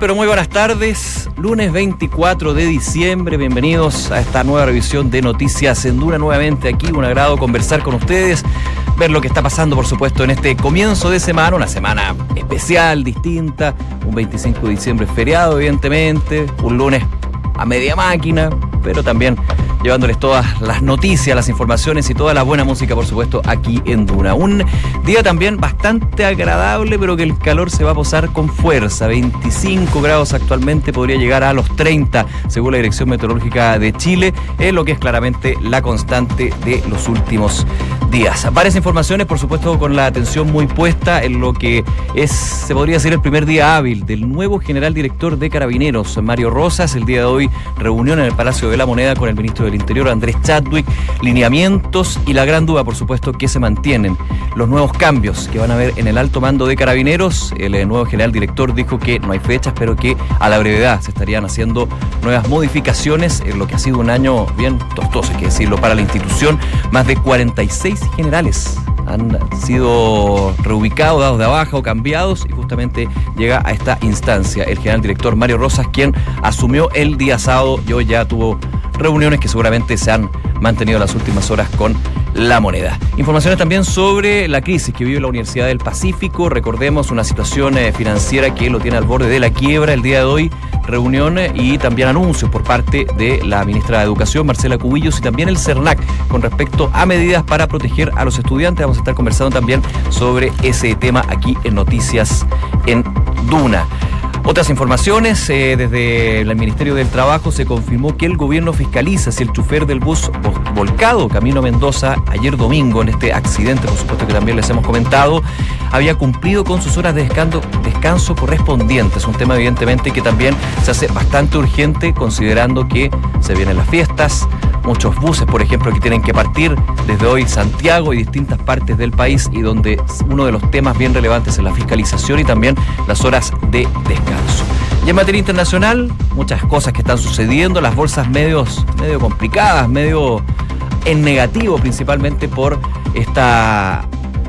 pero muy buenas tardes. Lunes 24 de diciembre, bienvenidos a esta nueva revisión de Noticias en Dura nuevamente aquí. Un agrado conversar con ustedes, ver lo que está pasando, por supuesto, en este comienzo de semana, una semana especial, distinta. Un 25 de diciembre feriado, evidentemente. Un lunes a media máquina, pero también llevándoles todas las noticias, las informaciones y toda la buena música, por supuesto, aquí en Duna. Un día también bastante agradable, pero que el calor se va a posar con fuerza. 25 grados actualmente, podría llegar a los 30, según la Dirección Meteorológica de Chile, es lo que es claramente la constante de los últimos días. Varias informaciones, por supuesto, con la atención muy puesta en lo que es, se podría decir, el primer día hábil del nuevo general director de Carabineros, Mario Rosas. El día de hoy, reunión en el Palacio de la Moneda con el ministro del Interior, Andrés Chadwick, lineamientos y la gran duda, por supuesto, que se mantienen. Los nuevos cambios que van a haber en el alto mando de Carabineros. El eh, nuevo general director dijo que no hay fechas, pero que a la brevedad se estarían haciendo nuevas modificaciones en lo que ha sido un año bien tostoso, hay que decirlo, para la institución. Más de 46 generales han sido reubicados, dados de baja o cambiados y justamente llega a esta instancia el general director Mario Rosas, quien asumió el día sábado y hoy ya tuvo reuniones que seguramente se han mantenido las últimas horas con la moneda. Informaciones también sobre la crisis que vive la Universidad del Pacífico. Recordemos una situación eh, financiera que lo tiene al borde de la quiebra el día de hoy. Reunión eh, y también anuncios por parte de la ministra de Educación, Marcela Cubillos, y también el CERNAC con respecto a medidas para proteger a los estudiantes. Vamos a estar conversando también sobre ese tema aquí en Noticias en Duna. Otras informaciones, eh, desde el Ministerio del Trabajo se confirmó que el gobierno fiscaliza si el chofer del bus volcado Camino Mendoza ayer domingo en este accidente, por supuesto que también les hemos comentado, había cumplido con sus horas de descanso, descanso correspondientes. Un tema evidentemente que también se hace bastante urgente considerando que se vienen las fiestas, muchos buses, por ejemplo, que tienen que partir desde hoy Santiago y distintas partes del país y donde uno de los temas bien relevantes es la fiscalización y también las horas de descanso. Y en materia internacional, muchas cosas que están sucediendo, las bolsas medios, medio complicadas, medio en negativo principalmente por esta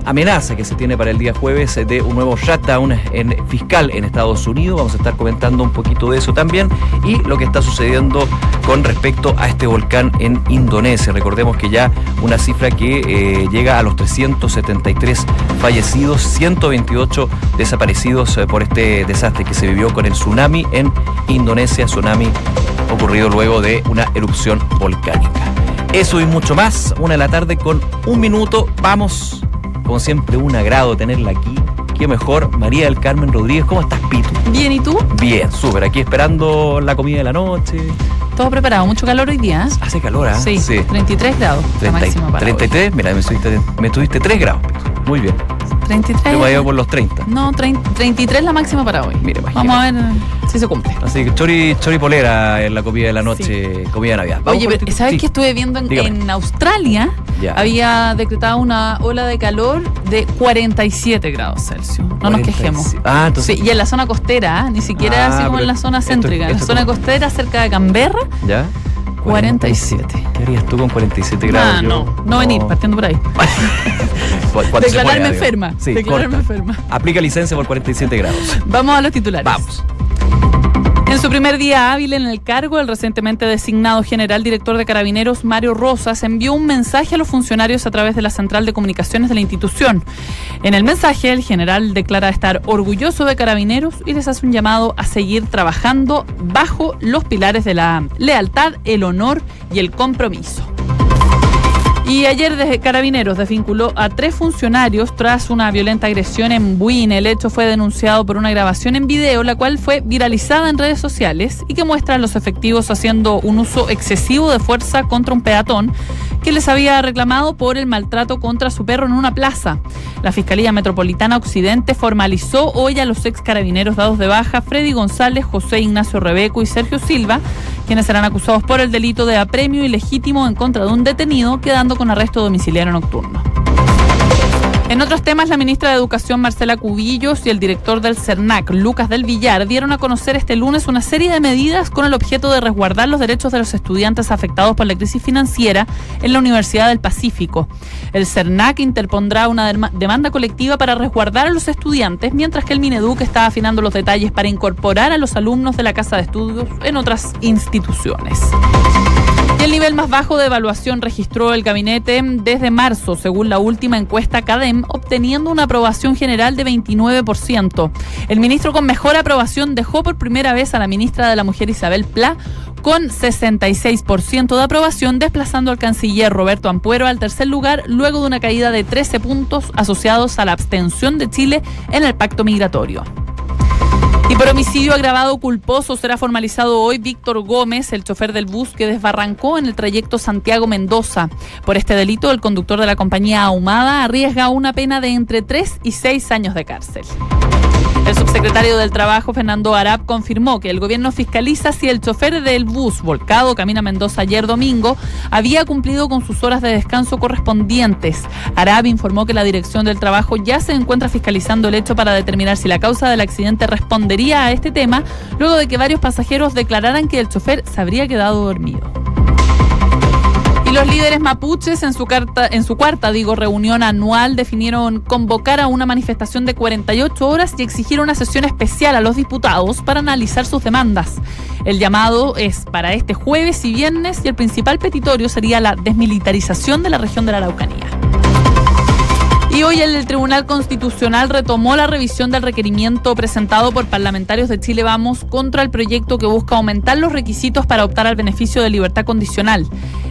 amenaza que se tiene para el día jueves de un nuevo shutdown en, fiscal en Estados Unidos. Vamos a estar comentando un poquito de eso también y lo que está sucediendo con respecto a este volcán en Indonesia. Recordemos que ya una cifra que eh, llega a los 373 fallecidos, 128 desaparecidos eh, por este desastre que se vivió con el tsunami en Indonesia, tsunami ocurrido luego de una erupción volcánica. Eso y mucho más, una de la tarde con un minuto. Vamos como siempre, un agrado tenerla aquí. Qué mejor, María del Carmen Rodríguez. ¿Cómo estás, Pito? Bien, ¿y tú? Bien, súper. Aquí esperando la comida de la noche. Todo preparado, mucho calor hoy día. ¿eh? Hace calor, ¿ah? Sí, sí, 33 grados. 33, mira, me subiste, me tuviste 3 grados. Muy bien. 33. Yo voy a por los 30. No, 33 la máxima para hoy. Mire, Vamos a ver si se cumple. Así que chori, chori polera en la comida de la noche, comida de Navidad. Oye, pero ¿sabes qué estuve viendo en, Australia? Había decretado una ola de calor de 47 grados Celsius. No nos quejemos. Ah, entonces. Sí, y en la zona costera, ¿eh? ni siquiera ah, así como en la zona céntrica. en la zona costera, cerca de Canberra. Ya. 47. ¿Qué harías tú con 47 grados? Ah, no, no, venir, partiendo por ahí. Declararme enferma. Sí, Declararme enferma. Aplica licencia por 47 grados. Vamos a los titulares. Vamos. En su primer día hábil en el cargo, el recientemente designado general director de Carabineros, Mario Rosas, envió un mensaje a los funcionarios a través de la central de comunicaciones de la institución. En el mensaje, el general declara estar orgulloso de Carabineros y les hace un llamado a seguir trabajando bajo los pilares de la lealtad, el honor y el compromiso. Y ayer desde Carabineros desvinculó a tres funcionarios tras una violenta agresión en Buin. El hecho fue denunciado por una grabación en video, la cual fue viralizada en redes sociales y que muestra a los efectivos haciendo un uso excesivo de fuerza contra un peatón que les había reclamado por el maltrato contra su perro en una plaza. La Fiscalía Metropolitana Occidente formalizó hoy a los ex carabineros dados de baja Freddy González, José Ignacio Rebeco y Sergio Silva, quienes serán acusados por el delito de apremio ilegítimo en contra de un detenido, quedando con arresto domiciliario nocturno. En otros temas, la ministra de Educación Marcela Cubillos y el director del CERNAC, Lucas del Villar, dieron a conocer este lunes una serie de medidas con el objeto de resguardar los derechos de los estudiantes afectados por la crisis financiera en la Universidad del Pacífico. El CERNAC interpondrá una demanda colectiva para resguardar a los estudiantes, mientras que el Mineduc está afinando los detalles para incorporar a los alumnos de la Casa de Estudios en otras instituciones. Y el nivel más bajo de evaluación registró el gabinete desde marzo, según la última encuesta CADEM, obteniendo una aprobación general de 29%. El ministro con mejor aprobación dejó por primera vez a la ministra de la Mujer Isabel Pla con 66% de aprobación, desplazando al canciller Roberto Ampuero al tercer lugar luego de una caída de 13 puntos asociados a la abstención de Chile en el pacto migratorio. Y por homicidio agravado culposo será formalizado hoy Víctor Gómez, el chofer del bus que desbarrancó en el trayecto Santiago-Mendoza. Por este delito, el conductor de la compañía Ahumada arriesga una pena de entre 3 y 6 años de cárcel. El subsecretario del Trabajo, Fernando Arap, confirmó que el gobierno fiscaliza si el chofer del bus volcado Camina Mendoza ayer domingo había cumplido con sus horas de descanso correspondientes. Arap informó que la Dirección del Trabajo ya se encuentra fiscalizando el hecho para determinar si la causa del accidente respondería a este tema, luego de que varios pasajeros declararan que el chofer se habría quedado dormido. Los líderes mapuches en su, carta, en su cuarta digo, reunión anual definieron convocar a una manifestación de 48 horas y exigir una sesión especial a los diputados para analizar sus demandas. El llamado es para este jueves y viernes y el principal petitorio sería la desmilitarización de la región de la Araucanía. Y hoy el Tribunal Constitucional retomó la revisión del requerimiento presentado por parlamentarios de Chile Vamos contra el proyecto que busca aumentar los requisitos para optar al beneficio de libertad condicional.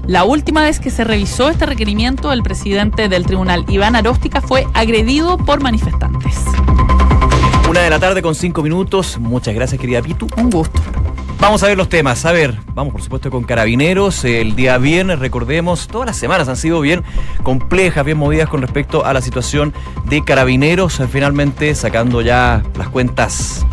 La última vez que se revisó este requerimiento, el presidente del tribunal, Iván Aróstica, fue agredido por manifestantes. Una de la tarde con cinco minutos. Muchas gracias, querida Pitu. Un gusto. Vamos a ver los temas. A ver, vamos por supuesto con carabineros. El día viernes, recordemos, todas las semanas han sido bien complejas, bien movidas con respecto a la situación de carabineros. Finalmente sacando ya las cuentas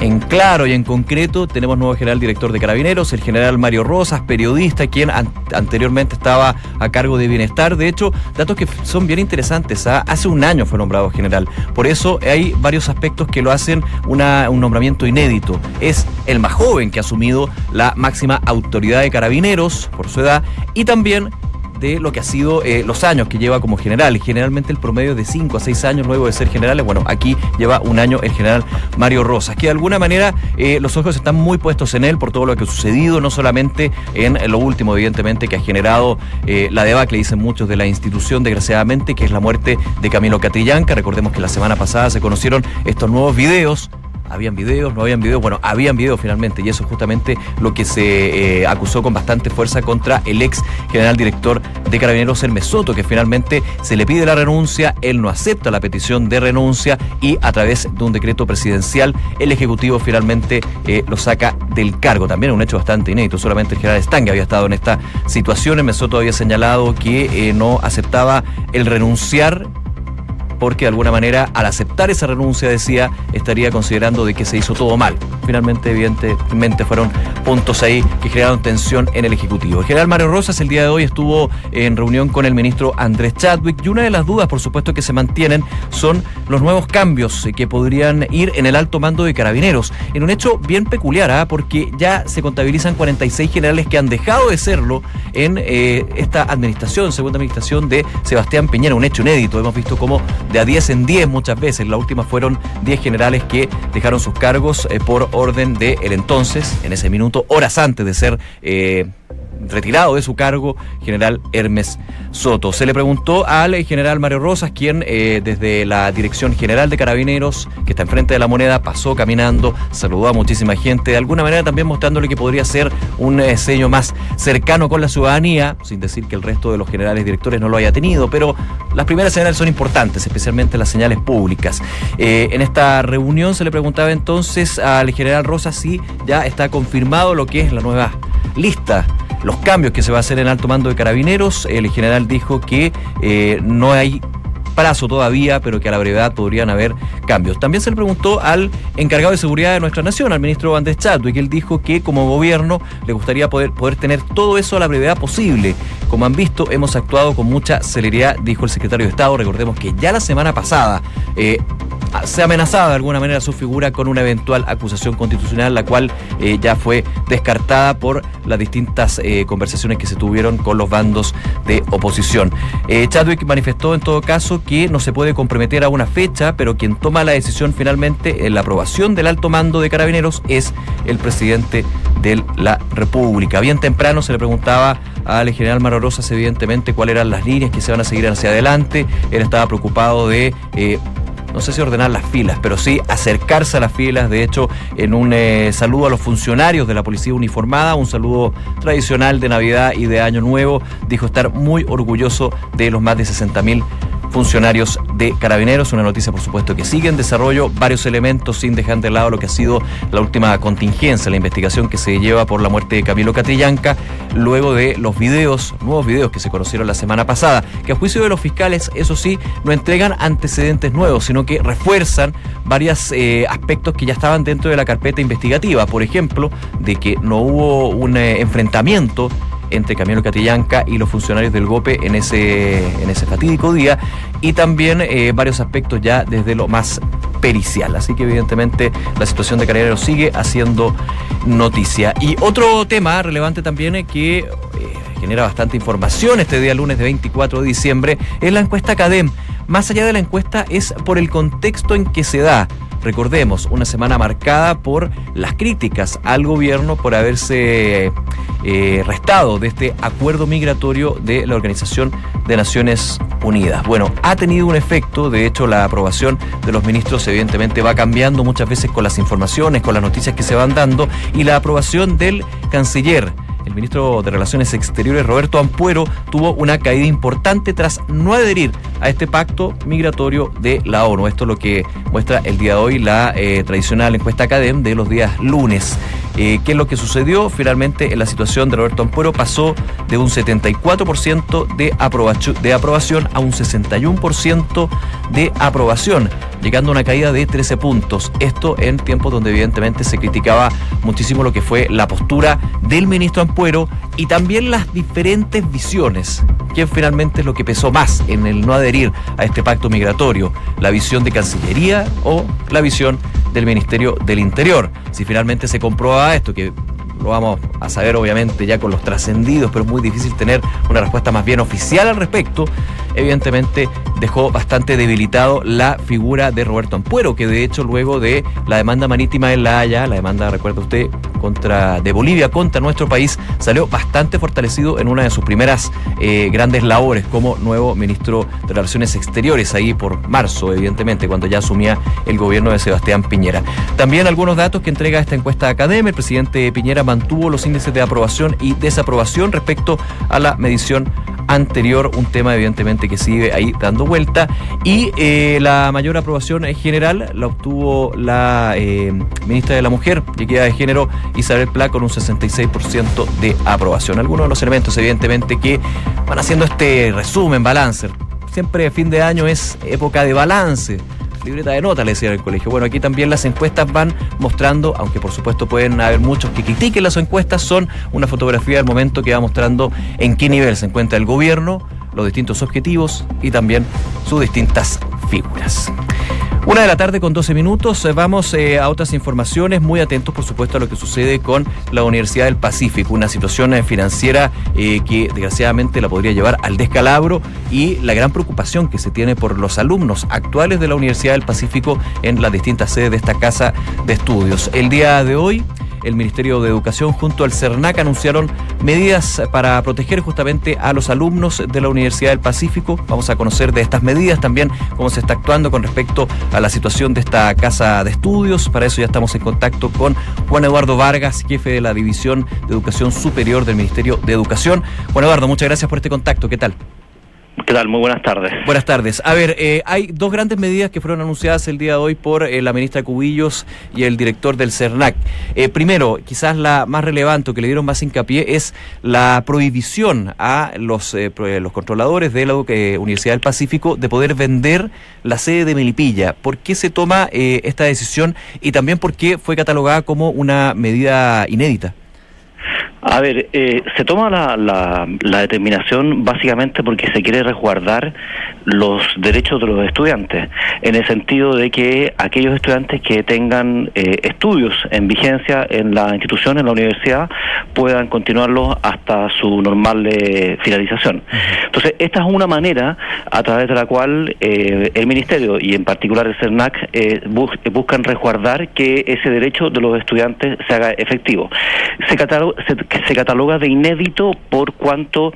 en claro y en concreto, tenemos nuevo general director de Carabineros, el general Mario Rosas, periodista, quien anteriormente estaba a cargo de Bienestar. De hecho, datos que son bien interesantes. ¿ah? Hace un año fue nombrado general. Por eso hay varios aspectos que lo hacen un nombramiento inédito. Es el más joven que ha asumido la máxima autoridad de Carabineros por su edad y también de lo que ha sido eh, los años que lleva como general. Generalmente el promedio es de 5 a 6 años luego de ser generales. Bueno, aquí lleva un año el general Mario Rosas, que de alguna manera eh, los ojos están muy puestos en él por todo lo que ha sucedido, no solamente en lo último, evidentemente, que ha generado eh, la debacle, dicen muchos, de la institución, desgraciadamente, que es la muerte de Camilo Catrillanca. Recordemos que la semana pasada se conocieron estos nuevos videos habían videos, no habían videos, bueno, habían videos finalmente y eso es justamente lo que se eh, acusó con bastante fuerza contra el ex general director de Carabineros, Hermes Soto, que finalmente se le pide la renuncia, él no acepta la petición de renuncia y a través de un decreto presidencial el Ejecutivo finalmente eh, lo saca del cargo. También un hecho bastante inédito, solamente el general Stang había estado en esta situación, Hermes Soto había señalado que eh, no aceptaba el renunciar porque de alguna manera al aceptar esa renuncia decía estaría considerando de que se hizo todo mal. Finalmente, evidentemente, fueron puntos ahí que generaron tensión en el Ejecutivo. El general Mario Rosas el día de hoy estuvo en reunión con el ministro Andrés Chadwick y una de las dudas, por supuesto, que se mantienen son los nuevos cambios que podrían ir en el alto mando de carabineros. En un hecho bien peculiar, ¿ah? porque ya se contabilizan 46 generales que han dejado de serlo en eh, esta administración, segunda administración de Sebastián Piñera, un hecho inédito. Hemos visto cómo de a 10 en 10 muchas veces. La última fueron 10 generales que dejaron sus cargos eh, por orden de el entonces, en ese minuto, horas antes de ser eh, retirado de su cargo, general Hermes Soto. Se le preguntó al general Mario Rosas, quien eh, desde la Dirección General de Carabineros, que está enfrente de la moneda, pasó caminando, saludó a muchísima gente, de alguna manera también mostrándole que podría ser un eh, sello más cercano con la ciudadanía, sin decir que el resto de los generales directores no lo haya tenido, pero las primeras señales son importantes, especialmente las señales públicas. Eh, en esta reunión se le preguntaba entonces al general Rosas si ya está confirmado lo que es la nueva lista los cambios que se va a hacer en alto mando de carabineros. El general dijo que eh, no hay plazo todavía, pero que a la brevedad podrían haber cambios. También se le preguntó al encargado de seguridad de nuestra nación, al ministro Andrés Chadwick, él dijo que como gobierno le gustaría poder, poder tener todo eso a la brevedad posible, Como han visto, hemos actuado con mucha celeridad, dijo el secretario de Estado. Recordemos que ya la semana pasada eh, se amenazaba de alguna manera su figura con una eventual acusación constitucional, la cual eh, ya fue descartada por las distintas eh, conversaciones que se tuvieron con los bandos de oposición. Chadwick manifestó en todo caso que no se puede comprometer a una fecha, pero quien toma la decisión finalmente en la aprobación del alto mando de carabineros es el presidente de la República. Bien temprano se le preguntaba al general Maro Rosas, evidentemente, cuáles eran las líneas que se van a seguir hacia adelante. Él estaba preocupado de no sé si ordenar las filas, pero sí acercarse a las filas. De hecho, en un eh, saludo a los funcionarios de la policía uniformada, un saludo tradicional de Navidad y de Año Nuevo, dijo estar muy orgulloso de los más de 60 mil funcionarios de carabineros. Una noticia, por supuesto, que sigue en desarrollo varios elementos sin dejar de lado lo que ha sido la última contingencia, la investigación que se lleva por la muerte de Camilo Catrillanca, luego de los videos, nuevos videos que se conocieron la semana pasada, que a juicio de los fiscales, eso sí, no entregan antecedentes nuevos, sino que refuerzan varios eh, aspectos que ya estaban dentro de la carpeta investigativa. Por ejemplo, de que no hubo un eh, enfrentamiento entre Camilo Catillanca y los funcionarios del GOPE en ese, en ese fatídico día y también eh, varios aspectos ya desde lo más pericial. Así que evidentemente la situación de Carabineros sigue haciendo noticia. Y otro tema relevante también es que eh, genera bastante información este día lunes de 24 de diciembre es la encuesta CADEM. Más allá de la encuesta es por el contexto en que se da. Recordemos, una semana marcada por las críticas al gobierno por haberse eh, restado de este acuerdo migratorio de la Organización de Naciones Unidas. Bueno, ha tenido un efecto, de hecho la aprobación de los ministros evidentemente va cambiando muchas veces con las informaciones, con las noticias que se van dando y la aprobación del canciller el ministro de Relaciones Exteriores, Roberto Ampuero, tuvo una caída importante tras no adherir a este pacto migratorio de la ONU. Esto es lo que muestra el día de hoy la eh, tradicional encuesta Academ de los días lunes. Eh, ¿Qué es lo que sucedió? Finalmente, en la situación de Roberto Ampuero pasó de un 74% de, de aprobación a un 61% de aprobación, llegando a una caída de 13 puntos. Esto en tiempos donde evidentemente se criticaba muchísimo lo que fue la postura del ministro Ampuero y también las diferentes visiones. ¿Quién finalmente es lo que pesó más en el no adherir a este pacto migratorio? ¿La visión de Cancillería o la visión del Ministerio del Interior? Si finalmente se comprueba esto, que lo vamos a saber obviamente ya con los trascendidos, pero es muy difícil tener una respuesta más bien oficial al respecto. Evidentemente dejó bastante debilitado la figura de Roberto Ampuero, que de hecho luego de la demanda marítima en La Haya, la demanda, recuerda usted, contra de Bolivia contra nuestro país, salió bastante fortalecido en una de sus primeras eh, grandes labores como nuevo ministro de Relaciones Exteriores, ahí por marzo, evidentemente, cuando ya asumía el gobierno de Sebastián Piñera. También algunos datos que entrega esta encuesta de Academia, el presidente Piñera mantuvo los índices de aprobación y desaprobación respecto a la medición anterior, un tema evidentemente que sigue ahí dando vuelta. Y eh, la mayor aprobación en general la obtuvo la eh, ministra de la Mujer y Equidad de Género, Isabel Pla, con un 66% de aprobación. Algunos de los elementos, evidentemente, que van haciendo este resumen, balance. Siempre fin de año es época de balance libreta de nota, le decía el colegio. Bueno, aquí también las encuestas van mostrando, aunque por supuesto pueden haber muchos que critiquen las encuestas, son una fotografía del momento que va mostrando en qué nivel se encuentra el gobierno, los distintos objetivos y también sus distintas figuras. Una de la tarde con 12 minutos. Eh, vamos eh, a otras informaciones, muy atentos por supuesto a lo que sucede con la Universidad del Pacífico, una situación eh, financiera que desgraciadamente la podría llevar al descalabro y la gran preocupación que se tiene por los alumnos actuales de la Universidad del Pacífico en las distintas sedes de esta casa de estudios. El día de hoy el Ministerio de Educación junto al CERNAC anunciaron medidas para proteger justamente a los alumnos de la Universidad del Pacífico. Vamos a conocer de estas medidas también cómo se está actuando con respecto a la situación de esta casa de estudios. Para eso ya estamos en contacto con Juan Eduardo Vargas, jefe de la División de Educación Superior del Ministerio de Educación. Juan Eduardo, muchas gracias por este contacto. ¿Qué tal? ¿Qué tal? Muy buenas tardes. Buenas tardes. A ver, eh, hay dos grandes medidas que fueron anunciadas el día de hoy por eh, la ministra Cubillos y el director del CERNAC. Eh, primero, quizás la más relevante, que le dieron más hincapié, es la prohibición a los, los controladores de la Universidad del Pacífico de poder vender la sede de Melipilla. ¿Por qué se toma esta decisión y también por qué fue catalogada como una medida inédita? A ver, eh, se toma la, la, determinación básicamente porque se quiere resguardar los derechos de los estudiantes, en el sentido de que aquellos estudiantes que tengan eh, estudios en vigencia en la institución, en la universidad, puedan continuarlos hasta su normal eh, finalización. Entonces, esta es una manera a través de la cual el Ministerio y en particular el CERNAC buscan resguardar que ese derecho de los estudiantes se haga efectivo. Se, se que se cataloga de inédito por cuanto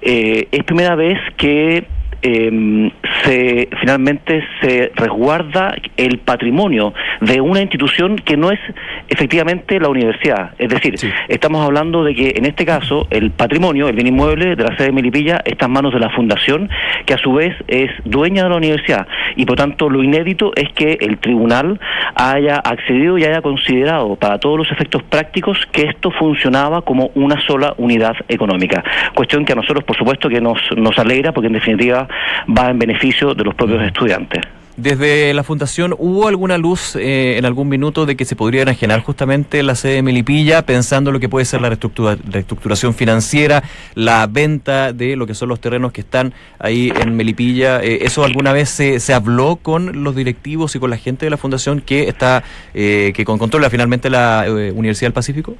eh, es primera vez que eh, se finalmente se resguarda el patrimonio de una institución que no es efectivamente la universidad. Es decir, estamos hablando de que en este caso el patrimonio, el bien inmueble de la sede de Melipilla está en manos de la fundación, que a su vez es dueña de la universidad. Y por tanto lo inédito es que el tribunal haya accedido y haya considerado para todos los efectos prácticos que esto funcionaba como una sola unidad económica. Cuestión que a nosotros, por supuesto, que nos, nos alegra, porque en definitiva va en beneficio de los propios estudiantes. Desde la Fundación, ¿hubo alguna luz eh, en algún minuto de que se podría enajenar justamente la sede de Melipilla, pensando lo que puede ser la reestructuración financiera, la venta de lo que son los terrenos que están ahí en Melipilla? Eh, ¿Eso alguna vez se, se, habló con los directivos y con la gente de la Fundación que está eh, que controla finalmente la Universidad del Pacífico?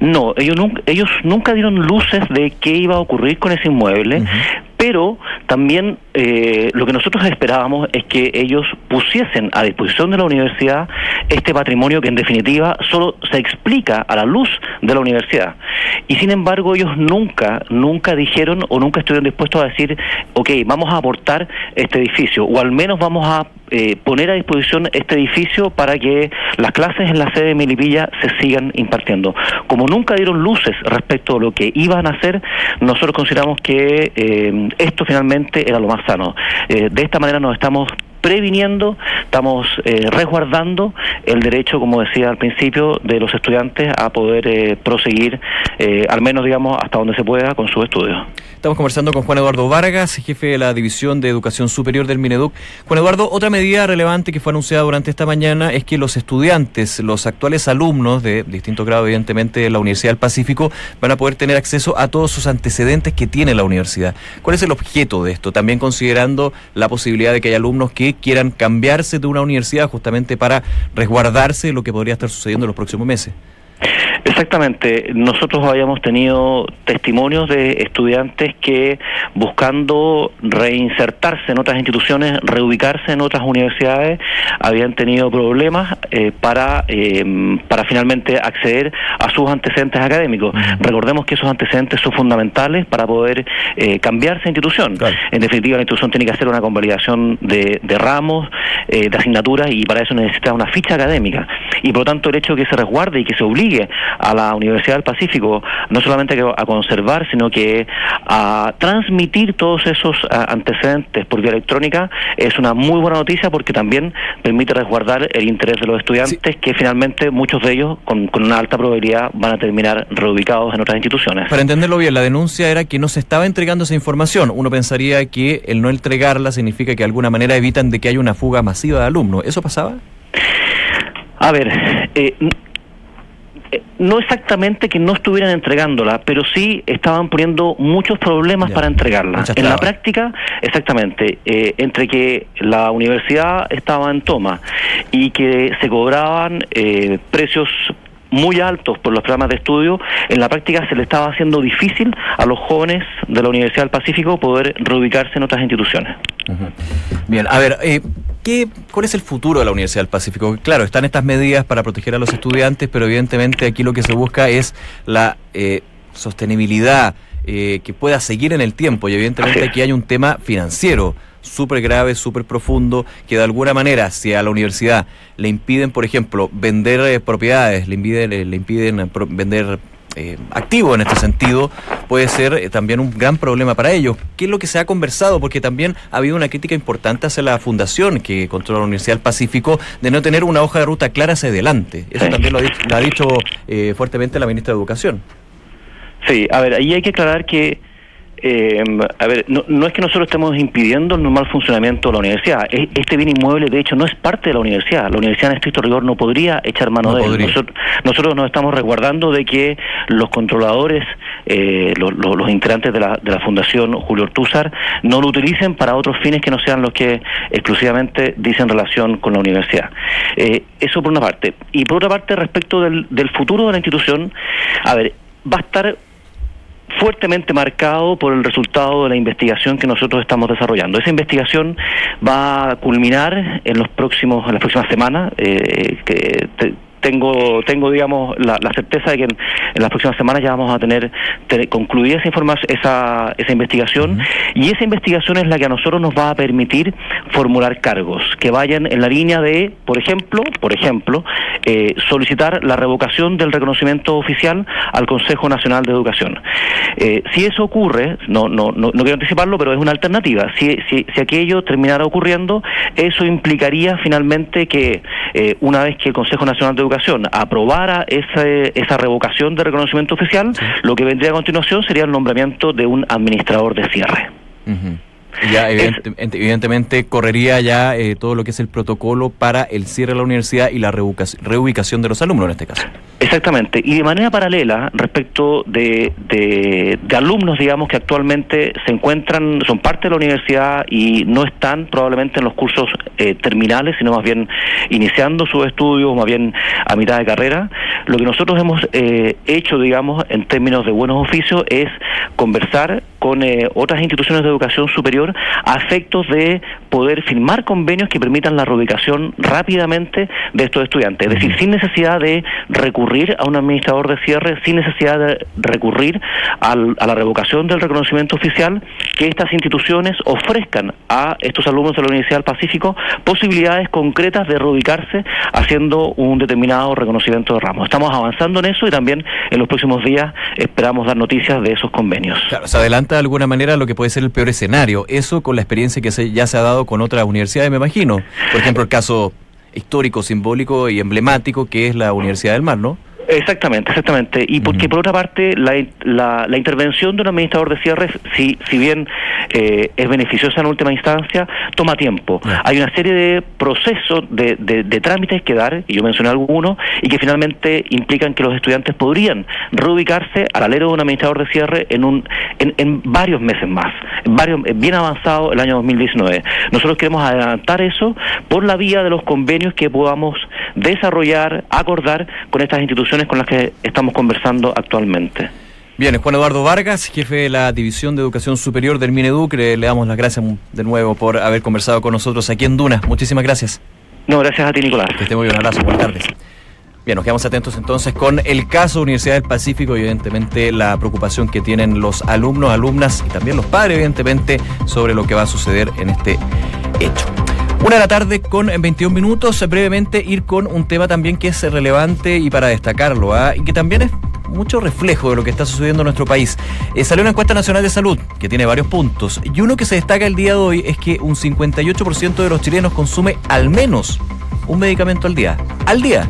No, ellos nunca, ellos nunca dieron luces de qué iba a ocurrir con ese inmueble, pero también eh, lo que nosotros esperábamos es que ellos pusiesen a disposición de la universidad este patrimonio que en definitiva solo se explica a la luz de la universidad. Y sin embargo ellos nunca, nunca dijeron o nunca estuvieron dispuestos a decir, ok, vamos a aportar este edificio o al menos vamos a eh, poner a disposición este edificio para que las clases en la sede de Melipilla se sigan impartiendo. Como nunca dieron luces respecto a lo que iban a hacer, nosotros consideramos que eh, esto finalmente era lo más sano. Eh, de esta manera nos estamos previniendo, estamos eh, resguardando el derecho, como decía al principio, de los estudiantes a poder eh, proseguir, eh, al menos digamos, hasta donde se pueda con sus estudios. Estamos conversando con Juan Eduardo Vargas, jefe de la División de Educación Superior del Mineduc. Juan Eduardo, otra medida relevante que fue anunciada durante esta mañana es que los estudiantes, los actuales alumnos de distinto grado, evidentemente, de la Universidad del Pacífico, van a poder tener acceso a todos sus antecedentes que tiene la universidad. ¿Cuál es el objeto de esto? También considerando la posibilidad de que haya alumnos que quieran cambiarse de una universidad justamente para resguardarse lo que podría estar sucediendo en los próximos meses. Exactamente. Nosotros habíamos tenido testimonios de estudiantes que buscando reinsertarse en otras instituciones, reubicarse en otras universidades, habían tenido problemas eh, para, eh, para finalmente acceder a sus antecedentes académicos. Recordemos que esos antecedentes son fundamentales para poder eh, cambiarse de institución. En definitiva, la institución tiene que hacer una convalidación de, de ramos, de asignaturas y para eso necesita una ficha académica. Y por lo tanto, el hecho de que se resguarde y que se obligue a la Universidad del Pacífico no solamente a conservar, sino que a transmitir todos esos antecedentes por vía electrónica es una muy buena noticia porque también permite resguardar el interés de los estudiantes que finalmente muchos de ellos con, una alta probabilidad van a terminar reubicados en otras instituciones. Para entenderlo bien, la denuncia era que no se estaba entregando esa información. Uno pensaría que el no entregarla significa que de alguna manera evitan de que haya una fuga masiva de alumnos. ¿Eso pasaba? A ver, eh, eh, no exactamente que no estuvieran entregándola, pero sí estaban poniendo muchos problemas para entregarla. En la práctica, exactamente, eh, entre que la universidad estaba en toma y que se cobraban eh, precios muy altos por los programas de estudio, en la práctica se le estaba haciendo difícil a los jóvenes de la Universidad del Pacífico poder reubicarse en otras instituciones. Bien, a ver, eh, ¿qué, ¿cuál es el futuro de la Universidad del Pacífico? Claro, están estas medidas para proteger a los estudiantes, pero evidentemente aquí lo que se busca es la eh, sostenibilidad eh, que pueda seguir en el tiempo y evidentemente aquí hay un tema financiero súper grave, súper profundo, que de alguna manera, si a la universidad le impiden, por ejemplo, vender eh, propiedades, le impiden, le impiden vender eh, activo en este sentido, puede ser eh, también un gran problema para ellos. ¿Qué es lo que se ha conversado? Porque también ha habido una crítica importante hacia la fundación que controla la Universidad del Pacífico de no tener una hoja de ruta clara hacia adelante. Eso también lo ha dicho, eh, fuertemente la ministra de Educación. Sí, a ver, ahí hay que aclarar que Eh, a ver, no, no, es que nosotros estemos impidiendo el normal funcionamiento de la universidad. Este bien inmueble, de hecho, no es parte de la universidad. La universidad, en estricto rigor, no podría echar mano de él. Nosotros, nosotros, nos estamos resguardando de que los controladores, eh, los, los, integrantes de la, de la Fundación Julio Ortúzar, no lo utilicen para otros fines que no sean los que exclusivamente dicen relación con la universidad. Eh, eso por una parte. Y por otra parte, respecto del, del futuro de la institución, a ver, va a estar fuertemente marcado por el resultado de la investigación que nosotros estamos desarrollando. Esa investigación va a culminar en los próximos, en las próximas semanas, eh, que tengo, tengo digamos, la, certeza de que en, las próximas semanas ya vamos a tener, concluida esa información, esa, esa investigación, y esa investigación es la que a nosotros nos va a permitir formular cargos que vayan en la línea de, por ejemplo, por ejemplo, eh, solicitar la revocación del reconocimiento oficial al Consejo Nacional de Educación. Eh, si eso ocurre, no, no, no, no, quiero anticiparlo, pero es una alternativa. Si, si, si aquello terminara ocurriendo, eso implicaría finalmente que eh, una vez que el Consejo Nacional de Educación aprobara esa revocación de reconocimiento oficial, lo que vendría a continuación sería el nombramiento de un administrador de cierre. Ya, evidentemente, correría ya eh, todo lo que es el protocolo para el cierre de la universidad y la reubicación de los alumnos en este caso. Exactamente. Y de manera paralela, respecto de, de, alumnos, digamos, que actualmente se encuentran, son parte de la universidad y no están probablemente en los cursos eh, terminales, sino más bien iniciando sus estudios, más bien a mitad de carrera, lo que nosotros hemos eh, hecho, digamos, en términos de buenos oficios, es conversar con otras instituciones de educación superior a efectos de poder firmar convenios que permitan la reubicación rápidamente de estos estudiantes. Es decir, sin necesidad de recurrir a un administrador de cierre, sin necesidad de recurrir a la revocación del reconocimiento oficial, que estas instituciones ofrezcan a estos alumnos de la Universidad del Pacífico posibilidades concretas de reubicarse haciendo un determinado reconocimiento de ramos. Estamos avanzando en eso y también en los próximos días esperamos dar noticias de esos convenios. Claro, se adelanta de alguna manera lo que puede ser el peor escenario eso con la experiencia que se, ya se ha dado con otras universidades, me imagino. Por ejemplo, el caso histórico, simbólico y emblemático que es la Universidad del Mar, ¿no? Exactamente, exactamente. Y porque por otra parte, la, la, intervención de un administrador de cierres, si, si bien eh, es beneficiosa en última instancia, toma tiempo. Hay una serie de procesos, de, de, trámites que dar, y yo mencioné algunos, y que finalmente implican que los estudiantes podrían reubicarse al alero de un administrador de cierre en, un, en, en varios meses más, varios, bien avanzado el año 2019. Nosotros queremos adelantar eso por la vía de los convenios que podamos desarrollar, acordar con estas instituciones con las que estamos conversando actualmente. Bien, Juan Eduardo Vargas, jefe de la División de Educación Superior del Mineduc. Le, damos las gracias de nuevo por haber conversado con nosotros aquí en Duna. Muchísimas gracias. No, gracias a ti, Nicolás. Que esté muy bien. Un abrazo. Buenas tardes. Bien, nos quedamos atentos entonces con el caso Universidad del Pacífico y evidentemente la preocupación que tienen los alumnos, alumnas y también los padres, evidentemente, sobre lo que va a suceder en este hecho. Una de la tarde con 21 minutos, brevemente ir con un tema también que es relevante y para destacarlo, ¿ah? y que también es mucho reflejo de lo que está sucediendo en nuestro país. Eh, salió una encuesta nacional de salud que tiene varios puntos y uno que se destaca el día de hoy es que un 58% de los chilenos consume al menos un medicamento al día. Al día.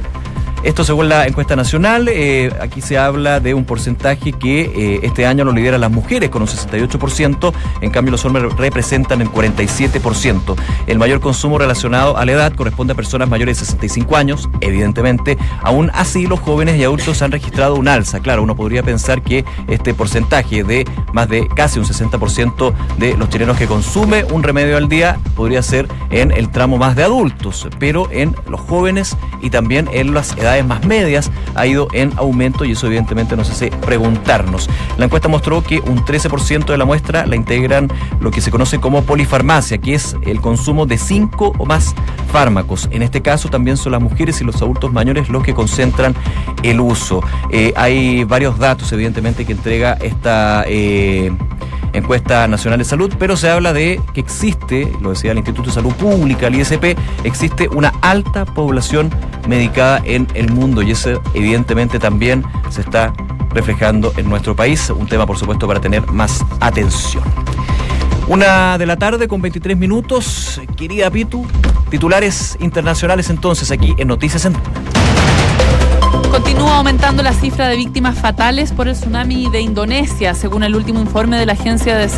Esto según la encuesta nacional, eh, aquí se habla de un porcentaje que eh, este año lo lideran las mujeres con un 68%, en cambio los hombres representan el 47%. El mayor consumo relacionado a la edad corresponde a personas mayores de 65 años, evidentemente. Aún así, los jóvenes y adultos han registrado un alza. Claro, uno podría pensar que este porcentaje de más de casi un 60% de los chilenos que consume un remedio al día podría ser en el tramo más de adultos, pero en los jóvenes y también en las edades más medias ha ido en aumento y eso evidentemente nos hace preguntarnos. La encuesta mostró que un 13% de la muestra la integran lo que se conoce como polifarmacia, que es el consumo de cinco o más fármacos. En este caso también son las mujeres y los adultos mayores los que concentran el uso. Eh, hay varios datos evidentemente que entrega esta... Eh, encuesta nacional de salud, pero se habla de que existe, lo decía el Instituto de Salud Pública, el ISP, existe una alta población medicada en el mundo y eso evidentemente también se está reflejando en nuestro país, un tema por supuesto para tener más atención. Una de la tarde con 23 minutos, querida Pitu, titulares internacionales entonces aquí en Noticias en Continúa aumentando la cifra de víctimas fatales por el tsunami de Indonesia. Según el último informe de la Agencia de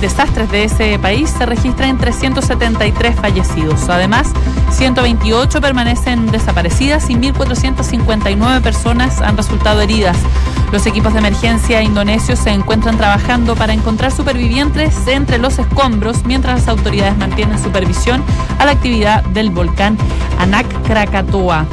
Desastres de ese país, se registran 373 fallecidos. Además, 128 permanecen desaparecidas y 1.459 personas han resultado heridas. Los equipos de emergencia indonesios se encuentran trabajando para encontrar supervivientes entre los escombros mientras las autoridades mantienen supervisión a la actividad del volcán Anak Krakatoa.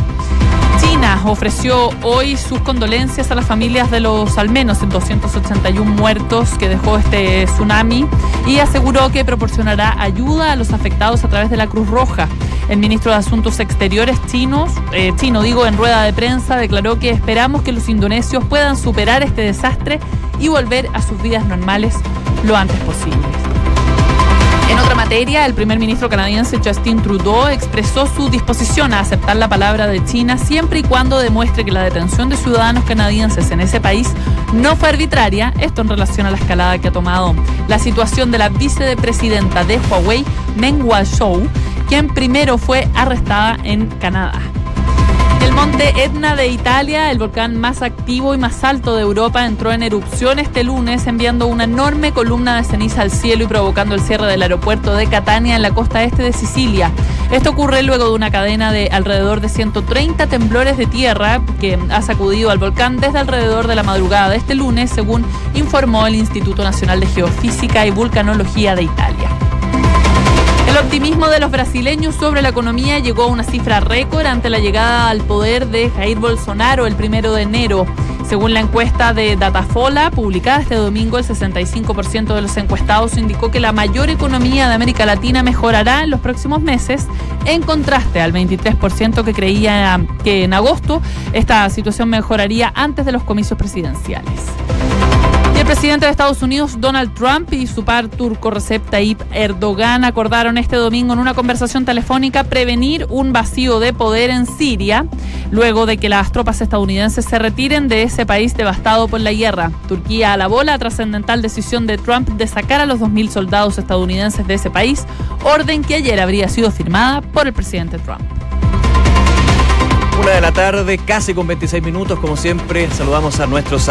China ofreció hoy sus condolencias a las familias de los al menos 281 muertos que dejó este tsunami y aseguró que proporcionará ayuda a los afectados a través de la Cruz Roja. El ministro de Asuntos Exteriores chinos, eh, chino digo, en rueda de prensa declaró que esperamos que los indonesios puedan superar este desastre y volver a sus vidas normales lo antes posible. En otra materia, el primer ministro canadiense Justin Trudeau expresó su disposición a aceptar la palabra de China siempre y cuando demuestre que la detención de ciudadanos canadienses en ese país no fue arbitraria, esto en relación a la escalada que ha tomado la situación de la vicepresidenta de Huawei, Meng Wanzhou, quien primero fue arrestada en Canadá. El monte Etna de Italia, el volcán más activo y más alto de Europa, entró en erupción este lunes, enviando una enorme columna de ceniza al cielo y provocando el cierre del aeropuerto de Catania en la costa este de Sicilia. Esto ocurre luego de una cadena de alrededor de 130 temblores de tierra que ha sacudido al volcán desde alrededor de la madrugada de este lunes, según informó el Instituto Nacional de Geofísica y Vulcanología de Italia. El optimismo de los brasileños sobre la economía llegó a una cifra récord ante la llegada al poder de Jair Bolsonaro el primero de enero. Según la encuesta de Datafola, publicada este domingo, el 65% de los encuestados indicó que la mayor economía de América Latina mejorará en los próximos meses, en contraste al 23% que creía que en agosto esta situación mejoraría antes de los comicios presidenciales. Presidente de Estados Unidos, Donald Trump, y su par turco Recep Tayyip Erdogan acordaron este domingo en una conversación telefónica prevenir un vacío de poder en Siria, luego de que las tropas estadounidenses se retiren de ese país devastado por la guerra. Turquía alabó la trascendental decisión de Trump de sacar a los 2.000 soldados estadounidenses de ese país, orden que ayer habría sido firmada por el presidente Trump. Una de la tarde, casi con 26 minutos, como siempre, saludamos a nuestros